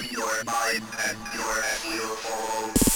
your mind and your head will follow.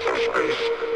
Space.